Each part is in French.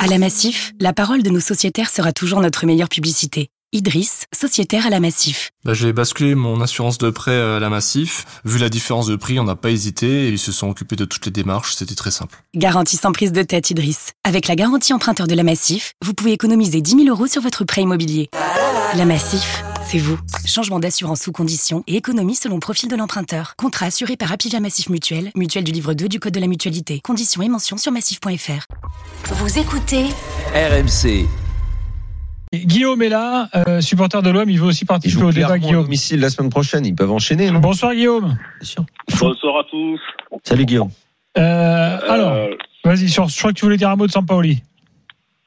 À la Massif, la parole de nos sociétaires sera toujours notre meilleure publicité. Idriss, sociétaire à la Massif. Bah, j'ai basculé mon assurance de prêt à la Massif. Vu la différence de prix, on n'a pas hésité et ils se sont occupés de toutes les démarches. C'était très simple. Garantie sans prise de tête, Idriss. Avec la garantie emprunteur de la Massif, vous pouvez économiser 10 000 euros sur votre prêt immobilier. La Massif, c'est vous. Changement d'assurance sous condition et économie selon profil de l'emprunteur. Contrat assuré par Apivia Massif Mutuel, mutuelle du livre 2 du Code de la mutualité. Conditions et mentions sur massif.fr. Vous écoutez RMC. Guillaume est là, euh, supporter de l'OM, il veut aussi participer au débat, Guillaume. domicile la semaine prochaine. Ils peuvent enchaîner, non? Bonsoir Guillaume. Bonsoir à tous. Salut Guillaume. Euh, alors, Euh, vas-y, je crois que tu voulais dire un mot de Sampaoli.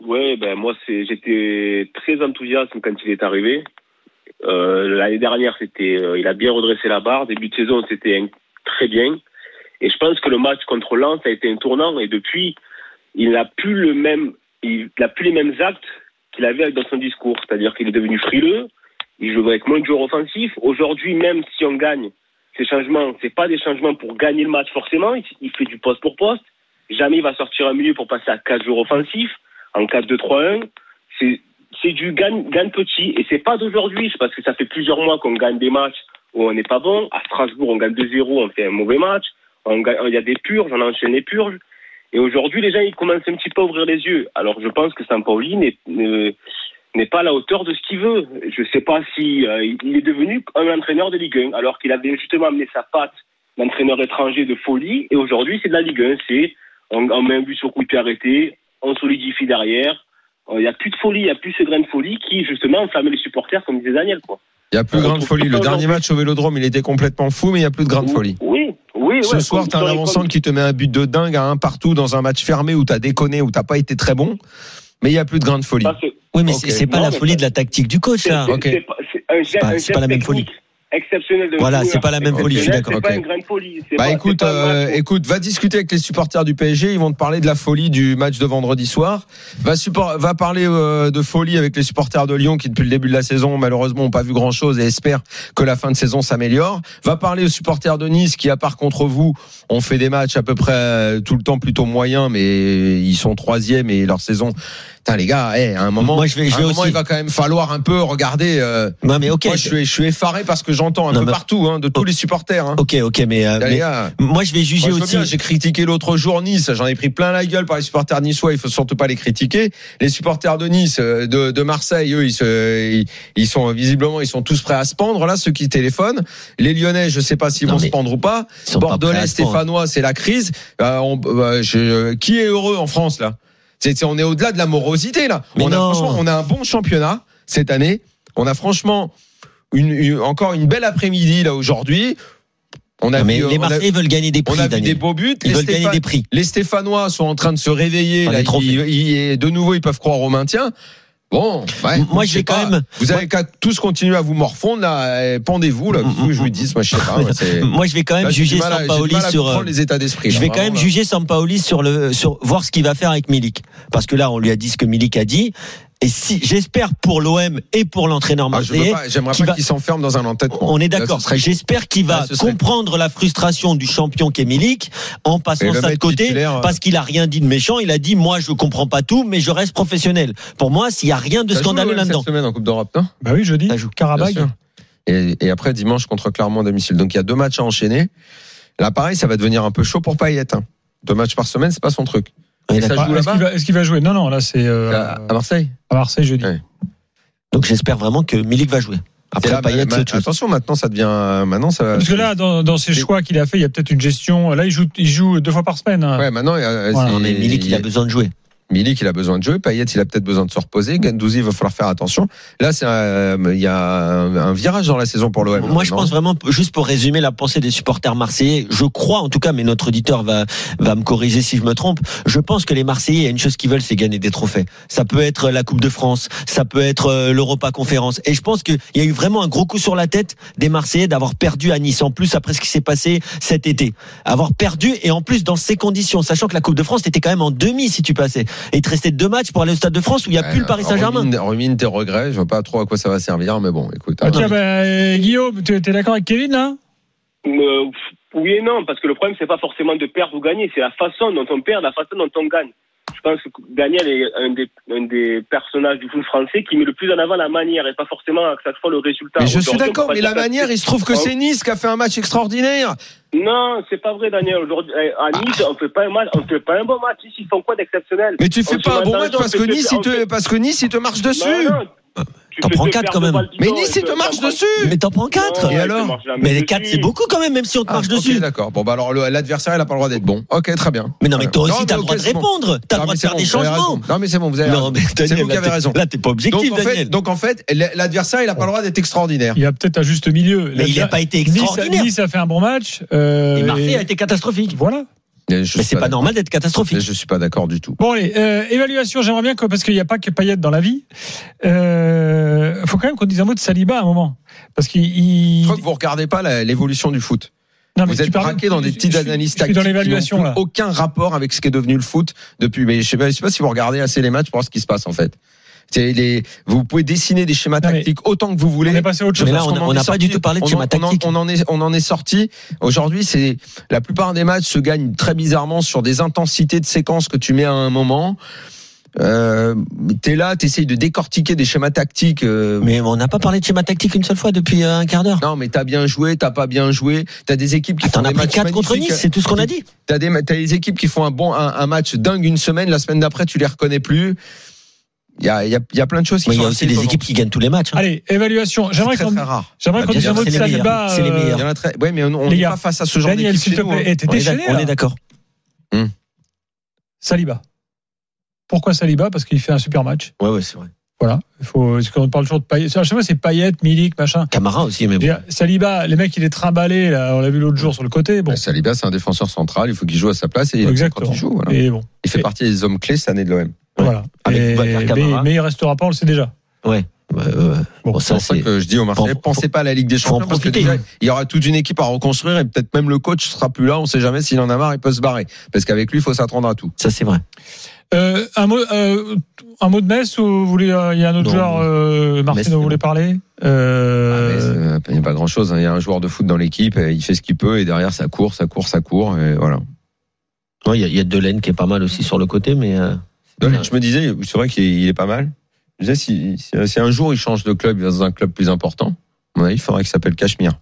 ouais, ben moi c'est j'étais très enthousiaste quand il est arrivé. Euh, L'année dernière, c'était, euh, il a bien redressé la barre. Début de saison, c'était très bien. Et je pense que le match contre Lens a été un tournant. Et depuis, il n'a plus le même, il n'a plus les mêmes actes qu'il avait dans son discours. C'est-à-dire qu'il est devenu frileux. Il joue avec moins de joueurs offensifs. Aujourd'hui, même si on gagne, ces changements, c'est pas des changements pour gagner le match forcément. Il, il fait du poste pour poste. Jamais il va sortir un milieu pour passer à 4 joueurs offensifs en 4-2-3-1. C'est c'est du gagne, gagne petit. Et c'est pas d'aujourd'hui, c'est parce que ça fait plusieurs mois qu'on gagne des matchs où on n'est pas bon. À Strasbourg, on gagne 2-0, on fait un mauvais match. On Il y a des purges, on enchaîne les purges. Et aujourd'hui, les gens, ils commencent un petit peu à ouvrir les yeux. Alors, je pense que Sampaoli n'est ne- n'est pas à la hauteur de ce qu'il veut. Je sais pas si euh, il est devenu un entraîneur de Ligue 1, alors qu'il avait justement amené sa patte d'entraîneur étranger de folie. Et aujourd'hui, c'est de la Ligue 1. C'est on, on met un but sur coup de pied arrêté, on solidifie derrière. Il n'y a plus de folie, il n'y a plus ce grain de folie qui, justement, enflammait les supporters, comme disait Daniel. Quoi. Il n'y a plus de On grande retrouve folie. Le dernier match au Vélodrome, il était complètement fou, mais il n'y a plus de grande folie. Oui, oui. Ce ouais, soir, t'as un avant-centre qui te met un but de dingue à un partout dans un match fermé où t'as déconné, où t'as pas été très bon, mais il n'y a plus de grande folie. Ça, c'est- Oui, mais c'est- pas Non, la folie de la tactique du coach, c'est là. c'est- Ok. c'est pas- c'est un geste- pas- un c'est pas la même folie. Exceptionnel de Voilà, c'est pas la même folie, je suis d'accord, C'est pas ok. une grande folie. c'est Bah pas- écoute, pas euh, écoute, va discuter avec les supporters du PSG. Ils vont te parler de la folie du match de vendredi soir. Va, support- va parler euh, de folie avec les supporters de Lyon qui depuis le début de la saison malheureusement n'ont pas vu grand chose et espèrent que la fin de saison s'améliore. Va parler aux supporters de Nice qui à part contre vous ont fait des matchs à peu près euh, tout le temps plutôt moyens, mais ils sont troisième et leur saison. Les gars, eh, à un moment, Moi, je vais- je vais moment, aussi- il va quand même falloir un peu regarder. euh, Non, mais ok. moi, je suis, je suis effaré parce que j'entends un Non, peu mais- partout hein, de tous Oh. les supporters. Hein. Ok, ok, mais, euh, mais gars, moi je vais juger moi, je veux aussi. J'ai critiqué l'autre jour Nice, j'en ai pris plein la gueule par les supporters niçois, il faut surtout pas les critiquer. Les supporters de Nice, euh, de, de Marseille, eux, ils, se, ils, ils sont visiblement, ils sont tous prêts à se pendre là, ceux qui téléphonent. Les Lyonnais, je sais pas s'ils vont se pendre ou pas. Pas Bordelais, prendre. Stéphanois, c'est la crise. Euh, on- euh, je- qui est heureux en France là? C'est, On est au-delà de la morosité là. Mais on a franchement, on a un bon championnat cette année. On a franchement une, une- encore une belle après-midi là aujourd'hui. On a Non, mais vu, les on a- Marseillais veulent gagner des on prix, a vu des beaux buts. Ils Les veulent gagner des prix. les Stéphanois sont en train de se réveiller. Là, ils- ils- de nouveau, ils peuvent croire au maintien. Bon, ouais, Moi, je je vais sais quand pas. même- Vous avez qu'à tous continuer à vous morfondre là. Pendez-vous là. Que je vous dis, moi je sais pas. Moi, je vais quand même Là, j'ai juger j'ai Sampaoli sur. euh, les états d'esprit. Je là, vais quand vraiment, même là. juger Sampaoli sur le sur voir ce qu'il va faire avec Milik parce que là on lui a dit ce que Milik a dit et si j'espère pour l'OM et pour l'entraîneur Ah, je veux marseillais pas- J'aimerais pas qu'il s'enferme dans un entêtement. on est d'accord. serait- J'espère qu'il va Là, ce serait- comprendre la frustration du champion qu'est Milik en passant ça de côté titulaire, euh, parce qu'il a rien dit de méchant. Il a dit moi je comprends pas tout mais je reste professionnel. Pour moi s'il y a rien de ça scandaleux là-dedans. Cette semaine en Coupe d'Europe, non? Bah oui, jeudi. Ça joue. Sûr. Et, et après dimanche contre Clermont à domicile. Donc il y a deux matchs à enchaîner. Là, pareil, ça va devenir un peu chaud pour Payet. hein. Deux matchs par semaine, c'est pas son truc. Ouais, Et ça d'accord. joue Est-ce qu'il va, jouer? Non, non, là c'est euh, à, à Marseille. à Marseille jeudi. Ouais. Donc j'espère vraiment que Milik va jouer. Après là, Payet ma- attention, maintenant ça devient. Maintenant ça. Parce que là, dans, dans ses Et- choix qu'il a fait, il y a peut-être une gestion. Là, il joue, il joue deux fois par semaine. hein. Ouais, maintenant. euh, Voilà, Non, mais Milik il a besoin de jouer. Milik, il a besoin de jouer. Payet, il a peut-être besoin de se reposer. Gendouzi, il va falloir faire attention. Là, c'est un- il y a un, un virage dans la saison pour l'OM. Moi, je pense vraiment, juste pour résumer la pensée des supporters marseillais, je crois en tout cas, mais notre auditeur va, va me corriger si je me trompe, je pense que les Marseillais, il y a une chose qu'ils veulent, c'est gagner des trophées. Ça peut être la Coupe de France, ça peut être euh, l'Europa Conférence. Et je pense qu'il y a eu vraiment un gros coup sur la tête des Marseillais d'avoir perdu à Nice, en plus après ce qui s'est passé cet été. Avoir perdu, et en plus dans ces conditions, sachant que la Coupe de France, était quand même en demi si tu passais. Et il te restait deux matchs pour aller au Stade de France où il n'y a plus le Paris Saint-Germain. Rumine, tes regrets. Je vois pas trop à quoi ça va servir, mais bon, écoute. Ah, hein. tiens, bah, euh, Guillaume, tu es d'accord avec Kevin là? Euh, oui et non, parce que le problème, c'est pas forcément de perdre ou gagner, c'est la façon dont on perd, la façon dont on gagne. Je pense que Daniel est un des, un des personnages du foot français qui met le plus en avant la manière et pas forcément à chaque fois le résultat. Mais je suis d'accord, mais la manière, il se trouve que c'est Nice qui a fait un match extraordinaire. Non, c'est pas vrai, Daniel. Aujourd'hui, eh, à Nice, on fait pas un match, on fait pas un bon match. Ici, ils font quoi d'exceptionnel? Mais tu fais On pas un bon match parce que Nice, te, fait- parce que Nice, il te marche dessus. Non, non. Tu T'en prends te quatre faire quand de même. Mais Nice, et il te que- marche t'en- dessus. Mais t'en prends 4 Non, Et alors Mais les dessus. 4 c'est beaucoup quand même, même si on te Ah, marche dessus. d'accord. Bon, bah alors l'adversaire, il a pas le droit d'être bon. Ok, très bien. Mais non, mais toi aussi, t'as le droit de répondre. T'as le droit de faire des changements. Non, mais c'est bon, vous avez raison. mais C'est Daniel, vous qui là, avez t'es- raison. Là, t'es pas objectif, Daniel. donc en fait, l'adversaire, il a pas le droit d'être extraordinaire. Il y a peut-être un juste milieu. Mais il n'a pas été extraordinaire. Nice a fait un bon match. euh, Et Marseille a été catastrophique. Voilà. Mais c'est pas d'accord. normal d'être catastrophique. Je suis pas d'accord du tout. Bon allez, euh, évaluation, j'aimerais bien que, parce qu'il n'y a pas que Payet dans la vie, euh, faut quand même qu'on dise un mot de Saliba à un moment. Parce qu'il... il- Je crois que vous regardez pas la- l'évolution du foot. Non, mais Vous êtes braqué dans des petites je suis- analyses Je suis tactiques dans qui n'ont aucun rapport avec ce qui est devenu le foot depuis. Mais je sais pas, je sais pas si vous regardez assez les matchs pour voir ce qui se passe en fait. Les, vous pouvez dessiner des schémas Non, tactiques autant que vous voulez. On est passé à autre chose. Mais là, on n'a pas du tout parlé de On schéma on en- tactique. On en est, on en est sorti. Aujourd'hui, c'est la plupart des matchs se gagnent très bizarrement sur des intensités de séquences que tu mets à un moment. Euh, t'es là, t'essayes de décortiquer des schémas tactiques. euh, Mais on n'a pas parlé de schéma tactique une seule fois depuis euh, un quart d'heure. non, mais t'as bien joué, t'as pas bien joué. T'as des équipes qui font as des pris matchs 4 contre. Nice, c'est tout ce qu'on a dit. T'as des, t'as des équipes qui font un bon, un, un match dingue une semaine, la semaine d'après, tu les reconnais plus. Il y a, il y a, il y a plein de choses qui Mais il y sont a aussi des équipes qui gagnent tous les matchs. hein. Allez, évaluation. C'est J'aimerais qu'on j'aimerais qu'on dise un mot de c'est les Saliba. meilleurs, c'est les euh, meilleurs. Il y en a très, ouais, mais on n'est pas face à ce genre Daniel, d'équipe s'il chez te plaît, hein. eh, On est déchaîné. d'ac- on là. est d'accord. Saliba. Pourquoi Saliba? Parce qu'il fait un super match. Ouais, ouais, c'est vrai. Voilà. Il faut, parce qu'on parle toujours de Payet. À chaque fois, c'est Payet, Milik, machin. Camara aussi, mais bon. Saliba, les mecs, il est trimballé, là. On l'a vu l'autre jour sur le côté. Bon. Saliba, c'est un défenseur central, il faut qu'il joue à sa place et Exactement. quand il joue. Voilà. Et bon. Il fait Et- partie des hommes clés cette année de l'OM. Voilà. Avec Et- Boubacar mais, mais il restera pas, on le sait déjà. Ouais. Ouais, ouais, ouais. Bon, Bon, C'est ça, pour ça que je dis aux Marseillais, Faut- pensez pas à la Ligue des Champions parce que déjà, il y aura toute une équipe à reconstruire et peut-être même le coach sera plus là. On sait jamais s'il en a marre, il peut se barrer. Parce qu'avec lui, il faut s'attendre à tout. Ça, c'est vrai. Euh, un mot, euh, un mot de Metz ou vous voulez, euh, il y a un autre Non, joueur, euh, Metz, Martin, c'est dont vous voulez parler? Ah, Euh, Il n'y a pas grand chose. Il y a un joueur de foot dans l'équipe, et il fait ce qu'il peut et derrière ça court, ça court, ça court. Et voilà. Ouais, Il y a, il y a Delaine qui est pas mal aussi sur le côté, mais. euh. Je me disais, c'est vrai qu'il est, pas mal. Je disais, si, si, si un jour il change de club, il va dans un club plus important, à mon avis, il faudrait qu'il s'appelle Cachemire.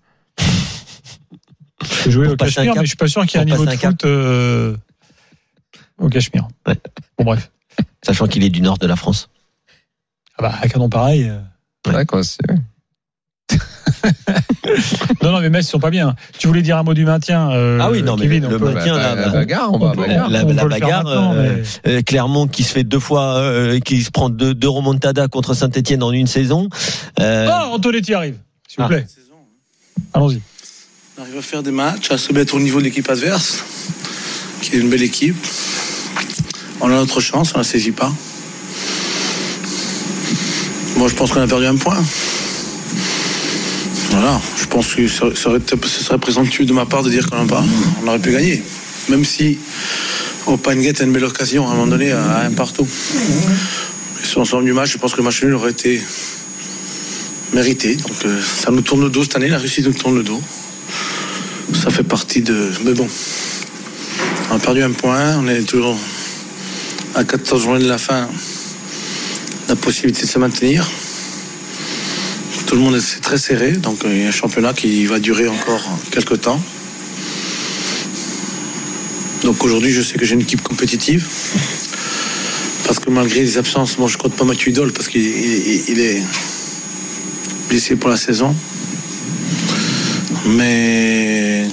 pour au Cachemire, mais je suis pas sûr qu'il y ait un niveau de foot, euh, au Cachemire. Ouais. Bon, bref. Sachant qu'il est du nord de la France. Ah bah, un canon pareil. euh. Ouais, quoi, c'est- Non, non, mais Metz, ils sont pas bien. Tu voulais dire un mot du maintien, euh, Ah oui, non, mais le peut- maintien, Bah, bah, bagarre, on on va peut- bagarre. La- la bagarre, euh, mais- Clermont qui se fait deux fois, euh, qui se prend deux, deux remontadas contre Saint-Etienne en une saison. Euh, Ah, Antonetti arrive, s'il vous Ah. plaît. Allons-y. On arrive à faire des matchs, à se mettre au niveau de l'équipe adverse, qui est une belle équipe. On a notre chance, on la saisit pas. Moi, je pense qu'on a perdu un point. Voilà, je pense que ce serait présomptueux de ma part de dire qu'on. On aurait pu gagner. Même si au Panguette a une belle occasion à un moment donné à un partout. Sur l'ensemble du match, je pense que le match nul aurait été mérité. Donc euh, ça nous tourne le dos cette année, la Russie nous tourne le dos. Ça fait partie de. Mais bon, on a perdu un point, on est toujours à 14 journées de la fin, la possibilité de se maintenir. Tout le monde est très serré, donc euh, il y a un championnat qui va durer encore quelques temps. Donc aujourd'hui, je sais que j'ai une équipe compétitive. Parce que malgré les absences, moi je compte pas Mathieu Idol parce qu'il il- il est blessé pour la saison. Mais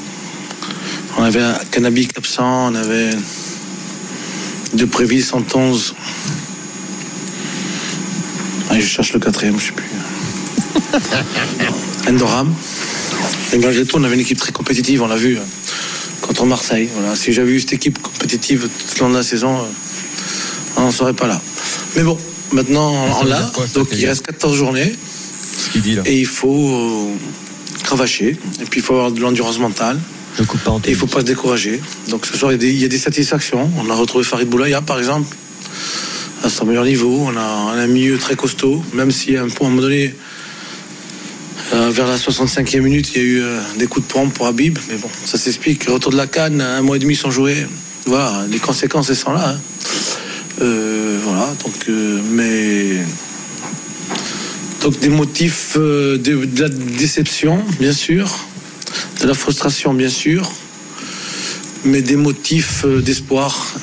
on avait un Cannabis absent, on avait De Prévis 111. Ah, je cherche le quatrième, je sais plus. Endoram. Et malgré tout, on avait une équipe très compétitive, on l'a vu euh, contre Marseille. Voilà. Si j'avais eu cette équipe compétitive tout le long de la saison, euh, on n'en serait pas là. Mais bon, maintenant on l'a. Donc il reste 14 journées. Ce qu'il dit là. Et il faut euh, cravacher. Et puis il faut avoir de l'endurance mentale. Ne coupe pas en Et il ne faut pas se décourager. Donc ce soir, il y a des, il y a des satisfactions. On a retrouvé Farid Boulaya, par exemple, à son meilleur niveau. On a, un milieu très costaud, même si à un point, à un moment donné, euh, vers la 65e minute, il y a eu euh, des coups de pompe pour Habib. Mais bon, ça s'explique. Retour de la canne, un mois et demi sans jouer. Voilà, les conséquences, elles sont là. hein. Euh, voilà, donc, mais. Donc, des motifs de, de la déception, bien sûr, de la frustration, bien sûr, mais des motifs euh, d'espoir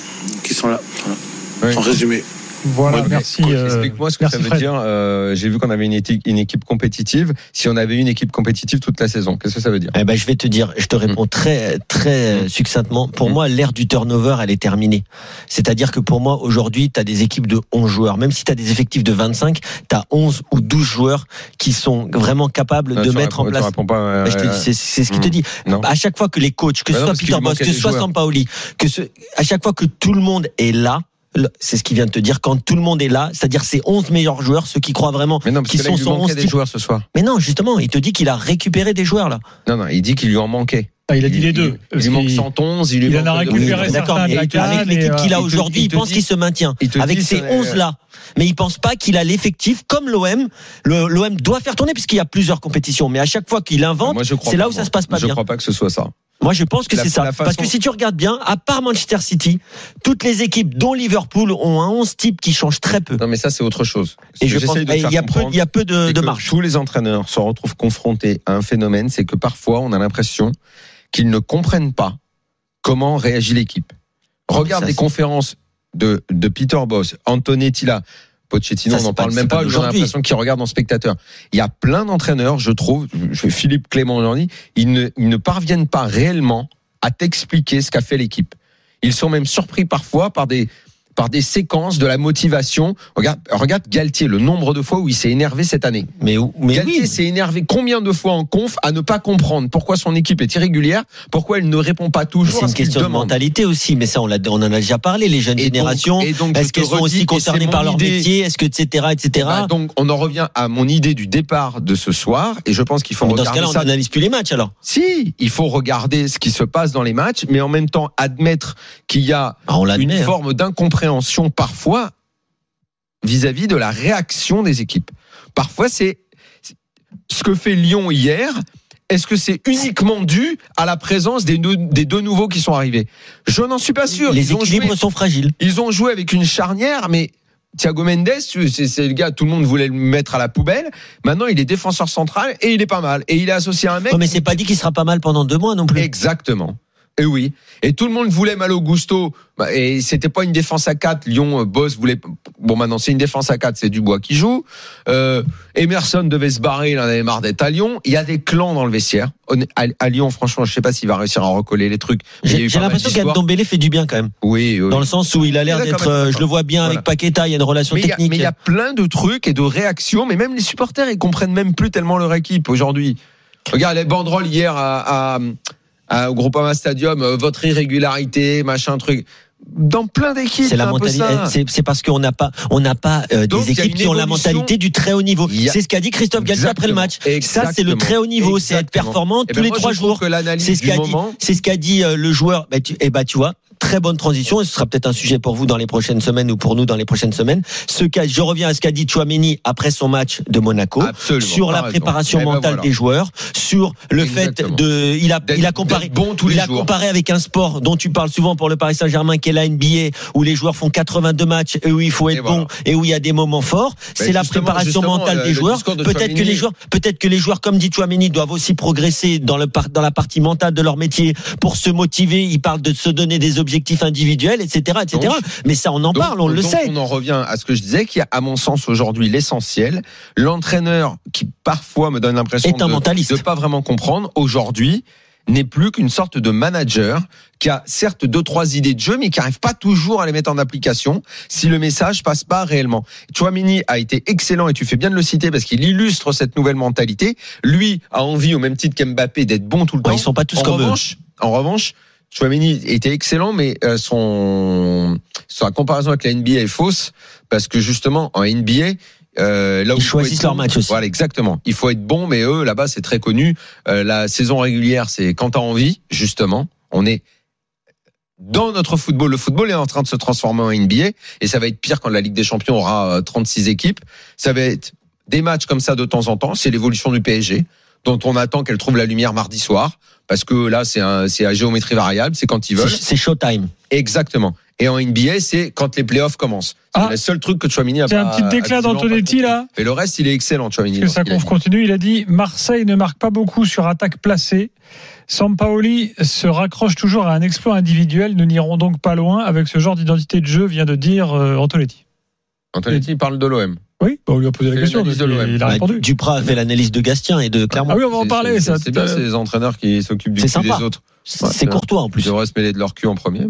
qui sont là. Voilà. Oui. En résumé. Voilà, merci. coach, euh, Explique-moi ce que merci ça veut Fred. dire. euh, J'ai vu qu'on avait une équipe, une équipe compétitive. Si on avait une équipe compétitive toute la saison, qu'est-ce que ça veut dire? Eh ben, je vais te dire, je te réponds très très Mm. succinctement. Pour Mm. moi, l'ère du turnover, elle est terminée. C'est-à-dire que pour moi, aujourd'hui, tu as des équipes de 11 joueurs. Même si tu as des effectifs de 25, tu as 11 ou 12 joueurs qui sont vraiment capables Non, de mettre en réponds- place. pas, euh, Bah, je te dis, c'est c'est ce qu'il te dit. Non. À chaque fois que les coachs, que Bah ce non, soit Peter Boss, que ce soit. Sampaoli, que ce, à chaque fois que tout le monde est là, c'est ce qu'il vient de te dire, quand tout le monde est là, c'est-à-dire ces 11 meilleurs joueurs, ceux qui croient vraiment, Mais non, parce qui que là, sont il lui son manquait 11 des joueurs ce soir. Mais non, justement, il te dit qu'il a récupéré des joueurs là. Non, non, il dit qu'il lui en manquait. Ah, il a dit les deux. Il, lui manque qu'il- 111, il lui il en a récupéré D'accord, mais avec l'équipe qu'il a euh, aujourd'hui, il te pense qu'il se maintient. Avec ces c'est- 11 là. Mais il pense pas qu'il a l'effectif comme l'OM. Le- L'OM doit faire tourner puisqu'il y a plusieurs compétitions. Mais à chaque fois qu'il invente, je c'est là où ça se passe pas Je bien. crois pas que ce soit ça. Moi, je pense que c'est ça. façon- Parce que si tu regardes bien, à part Manchester City, toutes les équipes, dont Liverpool, ont un 11 type qui change très peu. Non, mais ça, c'est autre chose. Et je pense qu'il y a peu, comprendre, il y a peu de, de marge. Tous les entraîneurs se retrouvent confrontés à un phénomène, c'est que parfois, on a l'impression qu'ils ne comprennent pas comment réagit l'équipe. Regarde Ça, les conférences de, de Peter Boss, Antonetti là, Pochettino, Ça, on n'en parle même pas j'ai l'impression qu'ils regardent en spectateur. Il y a plein d'entraîneurs, je trouve, Philippe Clément aujourd'hui, ils ne, ils ne parviennent pas réellement à t'expliquer ce qu'a fait l'équipe. Ils sont même surpris parfois par des, par des séquences de la motivation. Regarde, regarde Galtier, le nombre de fois où il s'est énervé cette année. Mais, mais Galtier oui. s'est énervé combien de fois en conf à ne pas comprendre pourquoi son équipe est irrégulière, pourquoi elle ne répond pas toujours C'est une question de mentalité aussi, mais ça on, on en a déjà parlé. Les jeunes Et générations, est-ce qu'elles sont aussi concernées par leur idée. métier Est-ce que etc etc. Bah, donc on en revient à mon idée du départ de ce soir et je pense qu'il faut Mais dans ce regarder cas-là, on n'analyse plus les matchs alors. Si, il faut regarder ce qui se passe dans les matchs, mais en même temps admettre qu'il y a Ah, on une hein. forme parfois vis-à-vis de la réaction des équipes. Parfois, c'est ce que fait Lyon hier. Est-ce que c'est uniquement dû à la présence des, deux nouveaux qui sont arrivés? Je n'en suis pas sûr. Les ils, ont joué, équilibres sont fragiles. ils ont joué avec une charnière, mais Thiago Mendes, c'est c'est le gars, tout le monde voulait le mettre à la poubelle. Maintenant, il est défenseur central et il est pas mal. Et il est associé à un mec. Non, mais c'est pas dit qu'il sera pas mal pendant deux mois non plus. Exactement. Et oui. Et tout le monde voulait Malo Gusto. Bah, Et c'était pas une défense à 4. Lyon, euh, Boss voulait. Bon, maintenant, c'est une défense à 4. C'est Dubois qui joue. Euh, Emerson devait se barrer. Il en avait marre d'être à Lyon. Il y a des clans dans le vestiaire. À, Lyon, franchement, je sais pas s'il va réussir à recoller les trucs. J'ai l'impression qu'Antombele fait du bien quand même. Oui, oui. Dans le sens où il a l'air d'être, euh, je le vois bien Voilà. avec Paqueta, il y a une relation mais il y a- technique. mais il y a plein de trucs et de réactions, mais même les supporters, ils comprennent même plus tellement leur équipe aujourd'hui. Regarde les banderoles hier à- au Groupama Stadium, euh, votre irrégularité, machin truc. Dans plein d'équipes, C'est la mentalité. ça. C'est parce qu'on n'a pas, on n'a pas euh, Donc, des équipes qui ont la mentalité du très haut niveau. A- C'est ce qu'a dit Christophe Galtier après le match. Exactement. Ça, c'est le très haut niveau. C'est être performant Eh tous ben, les moi, trois jours. C'est ce qu'a dit, moment, ce qu'a dit euh, le joueur. Bah, tu, eh bah, tu vois, très bonne transition. Et ce sera peut-être un sujet pour vous dans les prochaines semaines ou pour nous dans les prochaines semaines. Ce qu'a, je reviens à ce qu'a dit Chouameni après son match de Monaco. Absolument, sur la raison. préparation Eh ben, mentale voilà. des joueurs, sur le Exactement. fait de, il a, il a comparé, bon tous il les a jours. comparé avec un sport dont tu parles souvent pour le Paris Saint-Germain, qui est la NBA, où les joueurs font 82 matchs et où il faut être Et voilà. bon et où il y a des moments forts. C'est la préparation mentale le- des joueurs. de Peut-être que les joueurs, peut-être que les joueurs, comme dit Chouameni, doivent aussi progresser dans le par- dans la partie mentale de leur métier pour se motiver. Ils parlent de se donner des objectifs individuels, etc., etc. Donc- Mais ça, on en Donc- parle, on le sait. On en revient à ce que je disais, qui est à mon sens aujourd'hui l'essentiel. L'entraîneur qui parfois me donne l'impression de ne pas vraiment comprendre aujourd'hui n'est plus qu'une sorte de manager qui a certes deux trois idées de jeu mais qui arrive pas toujours à les mettre en application si le message passe pas réellement. Chouamini a été excellent et tu fais bien de le citer parce qu'il illustre cette nouvelle mentalité. Lui a envie au même titre qu'Mbappé d'être bon tout le Ouais, temps. ils sont pas tous en comme eux. En revanche, Chouameni était excellent, mais euh, son sa comparaison avec la NBA est fausse parce que justement en NBA, euh, là où Ils choisissent leur match aussi. Voilà, exactement. Il faut être bon, mais eux là-bas c'est très connu. Euh, la saison régulière, c'est quand t'as envie, justement. On est dans notre football, le football est en train de se transformer en NBA et ça va être pire quand la Ligue des Champions aura euh, 36 équipes. Ça va être des matchs comme ça de temps en temps. C'est l'évolution du PSG dont on attend qu'elle trouve la lumière mardi soir parce que là c'est un, c'est à géométrie variable, c'est quand ils veulent. C'est c'est Showtime. Exactement. Et en NBA, c'est quand les playoffs commencent. C'est Ah. le seul truc que Chouamini a C'est pas. un petit déclat d'Antonetti là. Mais le reste, il est excellent, Chouamini. Parce que sa dans ce qu'il a conf continue, il a dit Marseille ne marque pas beaucoup sur attaque placée. Sampaoli se raccroche toujours à un exploit individuel. Nous n'irons donc pas loin avec ce genre d'identité de jeu, vient de dire euh, Antonetti. Antonetti parle de l'OM. Oui, bah, on lui a posé la C'est question. de il a Bah, répondu. Duprat a fait l'analyse de Gastien et de Clermont. Ah oui, on va en C'est- parler. c'est- C'est bien l'heure. ces entraîneurs qui s'occupent du C'est cul des autres. C'est courtois en Ils plus. devraient se mêler de leur cul en premier.